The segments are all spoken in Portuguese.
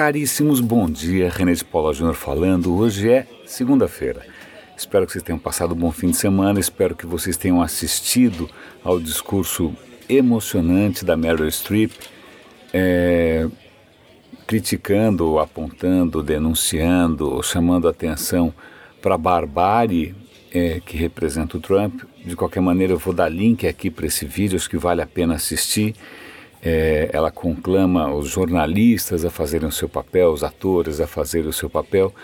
Caríssimos, bom dia. René de Paula Júnior falando. Hoje é segunda-feira. Espero que vocês tenham passado um bom fim de semana. Espero que vocês tenham assistido ao discurso emocionante da Meryl Streep, é, criticando, apontando, denunciando, chamando atenção para a barbárie é, que representa o Trump. De qualquer maneira, eu vou dar link aqui para esse vídeo, acho que vale a pena assistir. É, ela conclama os jornalistas a fazerem o seu papel, os atores a fazerem o seu papel.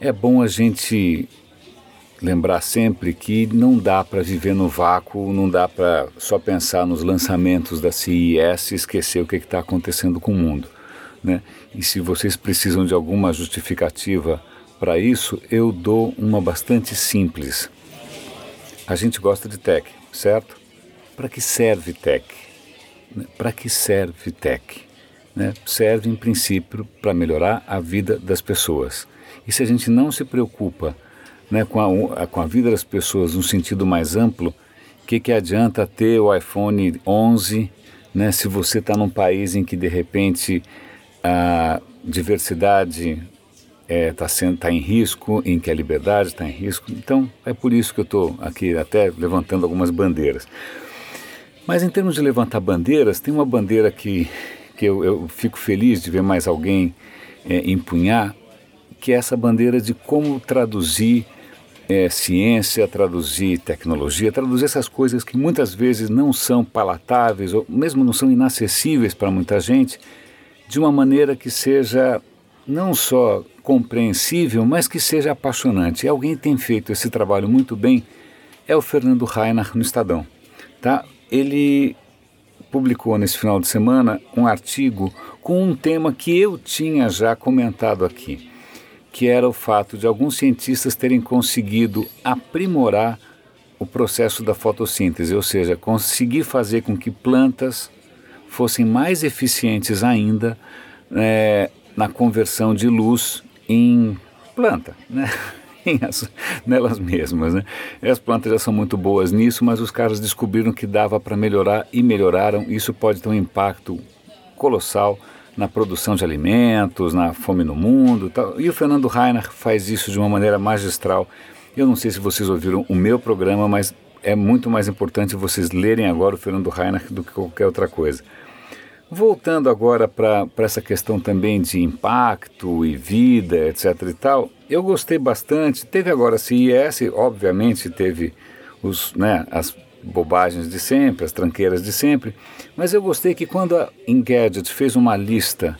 É bom a gente lembrar sempre que não dá para viver no vácuo, não dá para só pensar nos lançamentos da CES e esquecer o que está acontecendo com o mundo. Né? E se vocês precisam de alguma justificativa para isso, eu dou uma bastante simples. A gente gosta de tech, certo? Para que serve tech? Né? Para que serve tech? Né? Serve, em princípio, para melhorar a vida das pessoas. E se a gente não se preocupa né, com, a, com a vida das pessoas no sentido mais amplo, o que, que adianta ter o iPhone 11 né, se você está num país em que, de repente, a diversidade está é, tá em risco, em que a liberdade está em risco. Então, é por isso que eu estou aqui até levantando algumas bandeiras. Mas em termos de levantar bandeiras, tem uma bandeira que, que eu, eu fico feliz de ver mais alguém é, empunhar, que é essa bandeira de como traduzir é, ciência, traduzir tecnologia, traduzir essas coisas que muitas vezes não são palatáveis ou mesmo não são inacessíveis para muita gente, de uma maneira que seja não só compreensível, mas que seja apaixonante. E alguém tem feito esse trabalho muito bem, é o Fernando Rainer no Estadão. Tá? Ele publicou nesse final de semana um artigo com um tema que eu tinha já comentado aqui, que era o fato de alguns cientistas terem conseguido aprimorar o processo da fotossíntese, ou seja, conseguir fazer com que plantas fossem mais eficientes ainda é, na conversão de luz em planta, né? Nelas mesmas. Né? As plantas já são muito boas nisso, mas os caras descobriram que dava para melhorar e melhoraram. Isso pode ter um impacto colossal na produção de alimentos, na fome no mundo. Tal. E o Fernando Reiner faz isso de uma maneira magistral. Eu não sei se vocês ouviram o meu programa, mas é muito mais importante vocês lerem agora o Fernando Reiner do que qualquer outra coisa. Voltando agora para essa questão também de impacto e vida, etc e tal, eu gostei bastante. Teve agora a CIS, obviamente teve os, né, as bobagens de sempre, as tranqueiras de sempre, mas eu gostei que quando a Engadget fez uma lista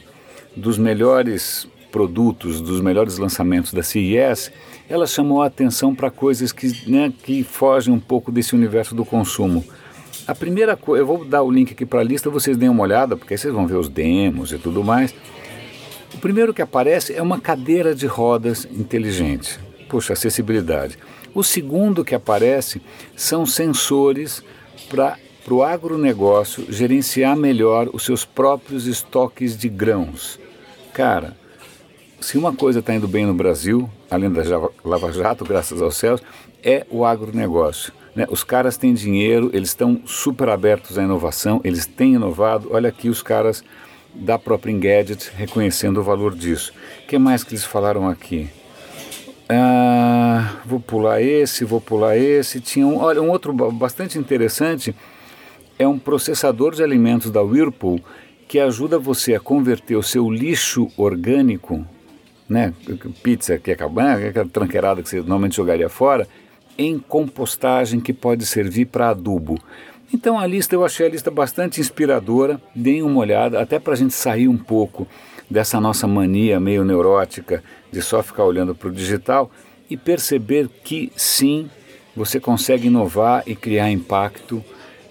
dos melhores produtos, dos melhores lançamentos da CES, ela chamou a atenção para coisas que, né, que fogem um pouco desse universo do consumo. A primeira coisa, eu vou dar o link aqui para a lista, vocês deem uma olhada, porque aí vocês vão ver os demos e tudo mais. O primeiro que aparece é uma cadeira de rodas inteligente. Puxa, acessibilidade. O segundo que aparece são sensores para o agronegócio gerenciar melhor os seus próprios estoques de grãos. Cara, se uma coisa está indo bem no Brasil, além da Lava Jato, graças aos céus, é o agronegócio. Né? Os caras têm dinheiro, eles estão super abertos à inovação, eles têm inovado. Olha aqui os caras da própria Engadget reconhecendo o valor disso. O que mais que eles falaram aqui? Ah, vou pular esse, vou pular esse. Tinha um, olha, um outro bastante interessante é um processador de alimentos da Whirlpool que ajuda você a converter o seu lixo orgânico, né, pizza que acaba, né, aquela tranqueirada que você normalmente jogaria fora, em compostagem que pode servir para adubo. Então a lista, eu achei a lista bastante inspiradora, deem uma olhada, até para a gente sair um pouco dessa nossa mania meio neurótica de só ficar olhando para o digital e perceber que sim, você consegue inovar e criar impacto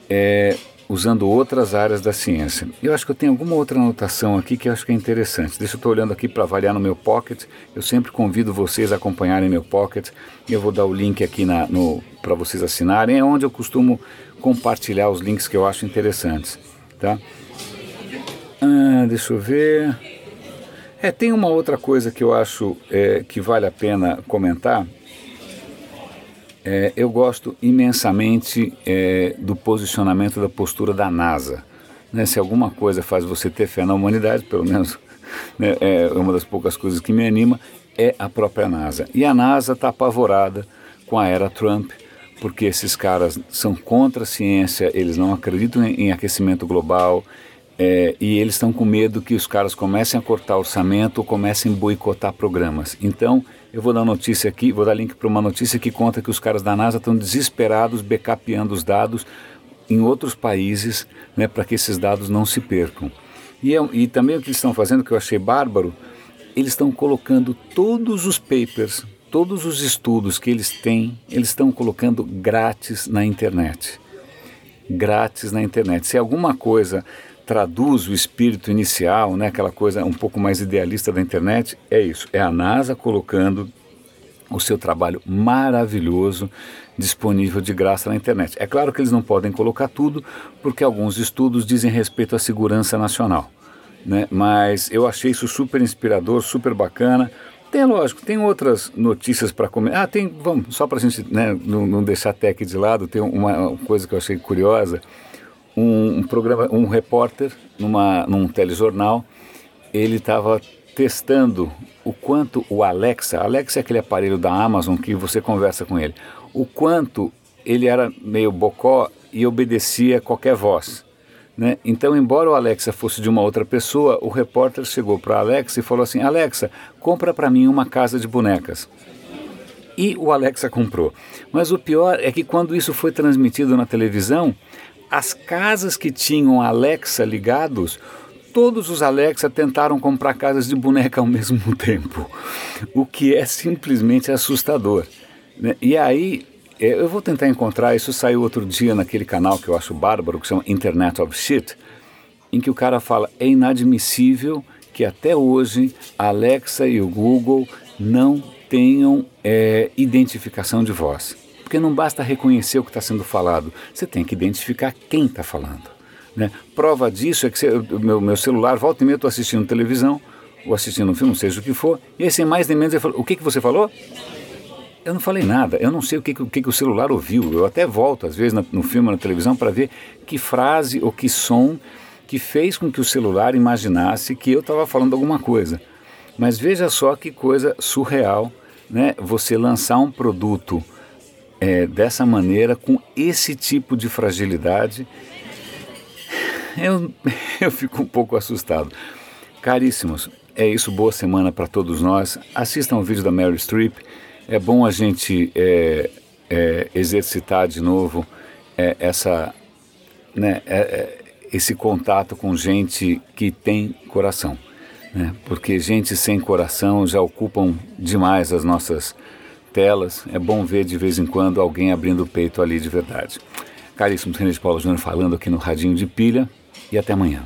é, usando outras áreas da ciência. Eu acho que eu tenho alguma outra anotação aqui que eu acho que é interessante. Deixa eu estou olhando aqui para avaliar no meu pocket. Eu sempre convido vocês a acompanharem meu pocket. Eu vou dar o link aqui para vocês assinarem. É onde eu costumo compartilhar os links que eu acho interessantes. Tá? Ah, deixa eu ver. É, tem uma outra coisa que eu acho é, que vale a pena comentar é, eu gosto imensamente é, do posicionamento da postura da NASA. Né? Se alguma coisa faz você ter fé na humanidade, pelo menos né, é uma das poucas coisas que me anima, é a própria NASA. E a NASA está apavorada com a era Trump, porque esses caras são contra a ciência, eles não acreditam em, em aquecimento global, é, e eles estão com medo que os caras comecem a cortar orçamento ou comecem a boicotar programas. Então, eu vou dar notícia aqui, vou dar link para uma notícia que conta que os caras da NASA estão desesperados, backupeando os dados em outros países, né, para que esses dados não se percam. E, é, e também o que eles estão fazendo, que eu achei bárbaro, eles estão colocando todos os papers, todos os estudos que eles têm, eles estão colocando grátis na internet. Grátis na internet. Se alguma coisa traduz o espírito inicial, né, aquela coisa um pouco mais idealista da internet, é isso. É a NASA colocando o seu trabalho maravilhoso disponível de graça na internet. É claro que eles não podem colocar tudo, porque alguns estudos dizem respeito à segurança nacional. Né? Mas eu achei isso super inspirador, super bacana. Tem, lógico, tem outras notícias para comer. Ah, tem, vamos, só para a gente né, não, não, deixar a tech de lado, tem uma coisa que eu achei curiosa. Um, um programa, um repórter numa, num telejornal, ele estava testando o quanto o Alexa, Alexa é aquele aparelho da Amazon que você conversa com ele, o quanto ele era meio bocó e obedecia qualquer voz. Né? Então, embora o Alexa fosse de uma outra pessoa, o repórter chegou para Alexa e falou assim: Alexa, compra para mim uma casa de bonecas. E o Alexa comprou. Mas o pior é que quando isso foi transmitido na televisão, as casas que tinham Alexa ligados, todos os Alexa tentaram comprar casas de boneca ao mesmo tempo, o que é simplesmente assustador. Né? E aí, é, eu vou tentar encontrar, isso saiu outro dia naquele canal que eu acho bárbaro, que chama Internet of Shit, em que o cara fala, é inadmissível que até hoje a Alexa e o Google não tenham é, identificação de voz. Porque não basta reconhecer o que está sendo falado, você tem que identificar quem está falando. Né? Prova disso é que o meu, meu celular, volta e meia, eu estou assistindo televisão, ou assistindo um filme, seja o que for, e aí sem mais nem menos ele fala, o que, que você falou? Eu não falei nada, eu não sei o que, o que, que o celular ouviu, eu até volto às vezes no filme, na televisão, para ver que frase ou que som que fez com que o celular imaginasse que eu estava falando alguma coisa. Mas veja só que coisa surreal, né? Você lançar um produto é, dessa maneira, com esse tipo de fragilidade eu, eu fico um pouco assustado. Caríssimos, é isso, boa semana para todos nós. Assistam o vídeo da Mary Streep. É bom a gente é, é, exercitar de novo é, essa, né, é, é, esse contato com gente que tem coração. Né? Porque gente sem coração já ocupam demais as nossas telas. É bom ver de vez em quando alguém abrindo o peito ali de verdade. Caríssimo René de Paulo Júnior falando aqui no Radinho de Pilha e até amanhã.